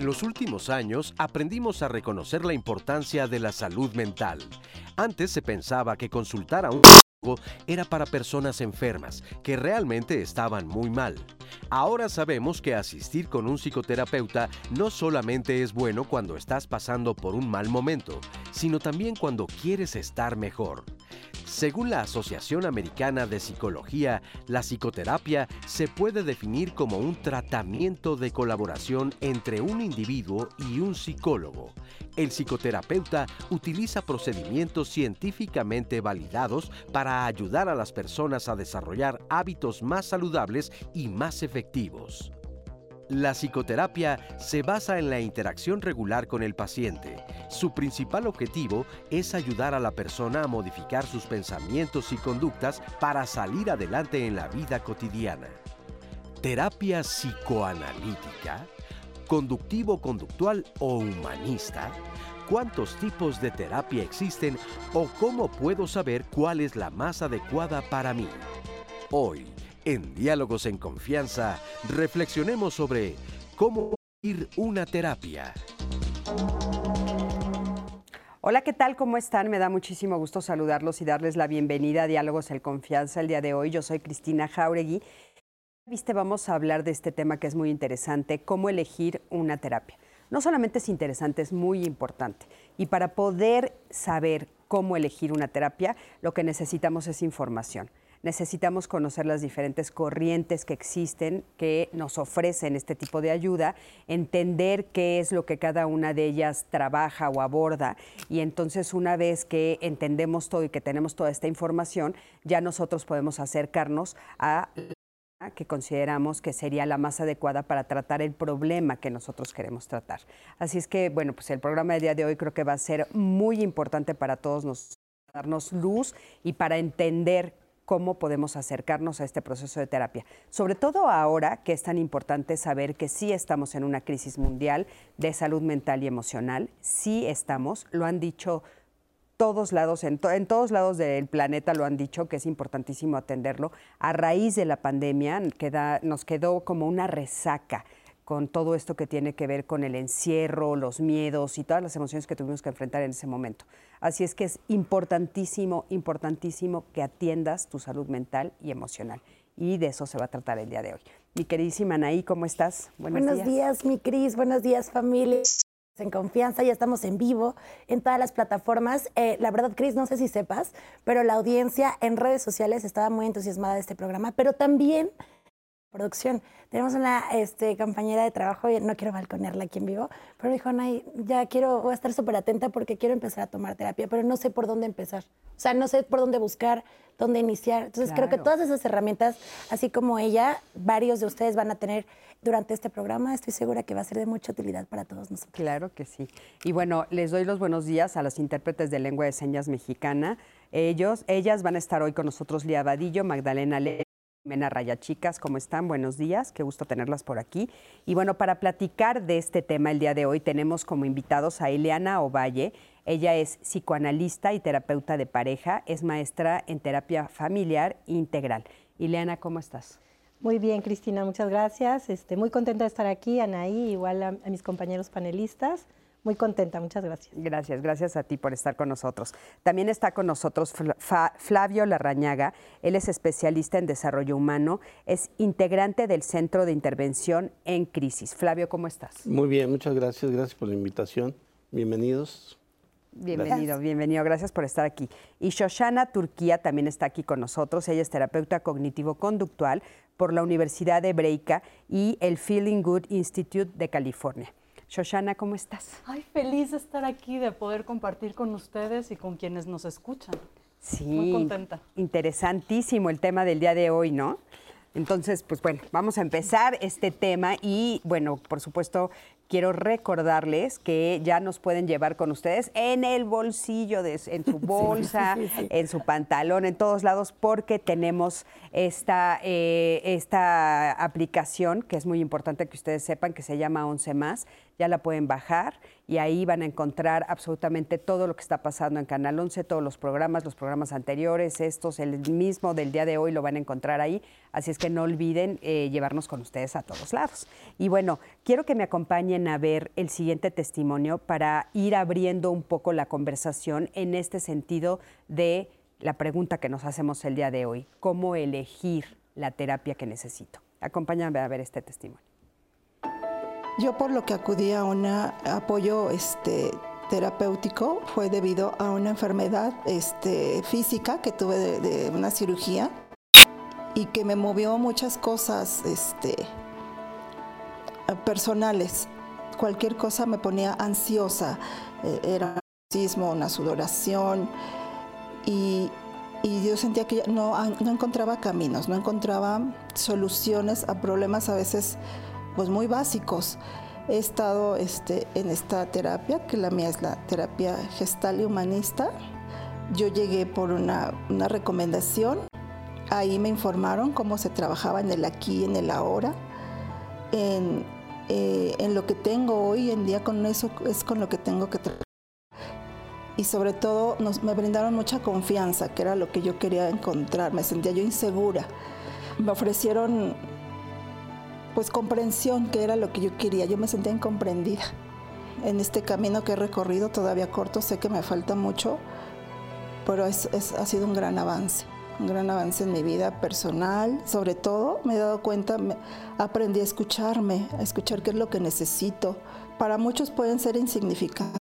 En los últimos años aprendimos a reconocer la importancia de la salud mental. Antes se pensaba que consultar a un era para personas enfermas, que realmente estaban muy mal. Ahora sabemos que asistir con un psicoterapeuta no solamente es bueno cuando estás pasando por un mal momento, sino también cuando quieres estar mejor. Según la Asociación Americana de Psicología, la psicoterapia se puede definir como un tratamiento de colaboración entre un individuo y un psicólogo. El psicoterapeuta utiliza procedimientos científicamente validados para ayudar a las personas a desarrollar hábitos más saludables y más efectivos. La psicoterapia se basa en la interacción regular con el paciente. Su principal objetivo es ayudar a la persona a modificar sus pensamientos y conductas para salir adelante en la vida cotidiana. Terapia psicoanalítica, conductivo-conductual o humanista. ¿Cuántos tipos de terapia existen o cómo puedo saber cuál es la más adecuada para mí? Hoy, en Diálogos en Confianza, reflexionemos sobre cómo ir una terapia. Hola, ¿qué tal? ¿Cómo están? Me da muchísimo gusto saludarlos y darles la bienvenida a Diálogos en Confianza el día de hoy. Yo soy Cristina Jauregui. Viste, vamos a hablar de este tema que es muy interesante, cómo elegir una terapia. No solamente es interesante, es muy importante. Y para poder saber cómo elegir una terapia, lo que necesitamos es información necesitamos conocer las diferentes corrientes que existen que nos ofrecen este tipo de ayuda, entender qué es lo que cada una de ellas trabaja o aborda y entonces una vez que entendemos todo y que tenemos toda esta información, ya nosotros podemos acercarnos a que consideramos que sería la más adecuada para tratar el problema que nosotros queremos tratar. Así es que, bueno, pues el programa del día de hoy creo que va a ser muy importante para todos nosotros darnos luz y para entender cómo podemos acercarnos a este proceso de terapia. Sobre todo ahora que es tan importante saber que sí estamos en una crisis mundial de salud mental y emocional, sí estamos, lo han dicho todos lados, en, todos lados del planeta lo han dicho que es importantísimo atenderlo. A raíz de la pandemia nos quedó como una resaca con todo esto que tiene que ver con el encierro, los miedos y todas las emociones que tuvimos que enfrentar en ese momento. Así es que es importantísimo, importantísimo que atiendas tu salud mental y emocional. Y de eso se va a tratar el día de hoy. Mi queridísima Anaí, ¿cómo estás? Buenos, días. mi Cris. Buenos días, familia. En confianza, ya estamos en vivo en todas las plataformas. Eh, la verdad, Cris, no sé si sepas, pero la audiencia en redes sociales estaba muy entusiasmada de este programa, pero también producción. Tenemos una este, compañera de trabajo, no quiero balconearla aquí en vivo, pero dijo, Nay, ya quiero, voy a estar súper atenta porque quiero empezar a tomar terapia, pero no sé por dónde empezar. O sea, no sé por dónde buscar, dónde iniciar. Entonces, creo que todas esas herramientas, así como ella, varios de ustedes van a tener durante este programa. Estoy segura que va a ser de mucha utilidad para todos nosotros. Claro que sí. Y bueno, les doy los buenos días a las intérpretes de lengua de señas mexicana. Ellos, ellas van a estar hoy con nosotros, Lía Vadillo, Magdalena Le Mena Raya Chicas, ¿cómo están? Buenos días, qué gusto tenerlas por aquí. Y bueno, para platicar de este tema el día de hoy tenemos como invitados a Ileana Ovalle. Ella es psicoanalista y terapeuta de pareja, es maestra en terapia familiar integral. Ileana, ¿cómo estás? Muy bien, Cristina, muchas gracias. Este, muy contenta de estar aquí, Anaí, igual a mis compañeros panelistas. Muy contenta, muchas gracias. Gracias, gracias a ti por estar con nosotros. También está con nosotros Flavio Larrañaga, él es especialista en desarrollo humano, es integrante del Centro de Intervención en Crisis. Flavio, ¿cómo estás? Muy bien, muchas gracias, gracias por la invitación. Bienvenidos. Bienvenido, bienvenido, gracias por estar aquí. Y Shoshana Turquía también está aquí con nosotros. Ella es terapeuta cognitivo-conductual por la Universidad de Breika y el Feeling Good Institute de California. Shoshana, ¿cómo estás? Ay, feliz de estar aquí, de poder compartir con ustedes y con quienes nos escuchan. Sí, muy contenta. Interesantísimo el tema del día de hoy, ¿no? Entonces, pues bueno, vamos a empezar este tema y bueno, por supuesto, quiero recordarles que ya nos pueden llevar con ustedes en el bolsillo, de, en su bolsa, en su pantalón, en todos lados, porque tenemos esta, eh, esta aplicación que es muy importante que ustedes sepan que se llama 11 más. Ya la pueden bajar y ahí van a encontrar absolutamente todo lo que está pasando en Canal 11, todos los programas, los programas anteriores, estos, el mismo del día de hoy lo van a encontrar ahí, así es que no olviden eh, llevarnos con ustedes a todos lados. Y bueno, quiero que me acompañen a ver el siguiente testimonio para ir abriendo un poco la conversación en este sentido de la pregunta que nos hacemos el día de hoy, ¿cómo elegir la terapia que necesito? Acompáñame a ver este testimonio. Yo por lo que acudí a un apoyo este, terapéutico fue debido a una enfermedad este, física que tuve de, una cirugía y que me movió muchas cosas este, personales. Cualquier cosa me ponía ansiosa. Eh, era un sismo, una sudoración y, yo sentía que no, no encontraba caminos, no encontraba soluciones a problemas a veces pues muy básicos. He estado este, en esta terapia, que la mía es la terapia gestal y humanista. Yo llegué por una, recomendación. Ahí me informaron cómo se trabajaba en el aquí, en el ahora, en, eh, en lo que tengo hoy en día, con eso es con lo que tengo que trabajar. Y sobre todo nos, me brindaron mucha confianza, que era lo que yo quería encontrar. Me sentía yo insegura. Me ofrecieron pues comprensión, que era lo que yo quería. Yo me sentía incomprendida. En este camino que he recorrido, todavía corto, sé que me falta mucho, pero es, ha sido un gran avance, un gran avance en mi vida personal. Sobre todo, me he dado cuenta, aprendí a escucharme, a escuchar qué es lo que necesito. Para muchos pueden ser insignificantes,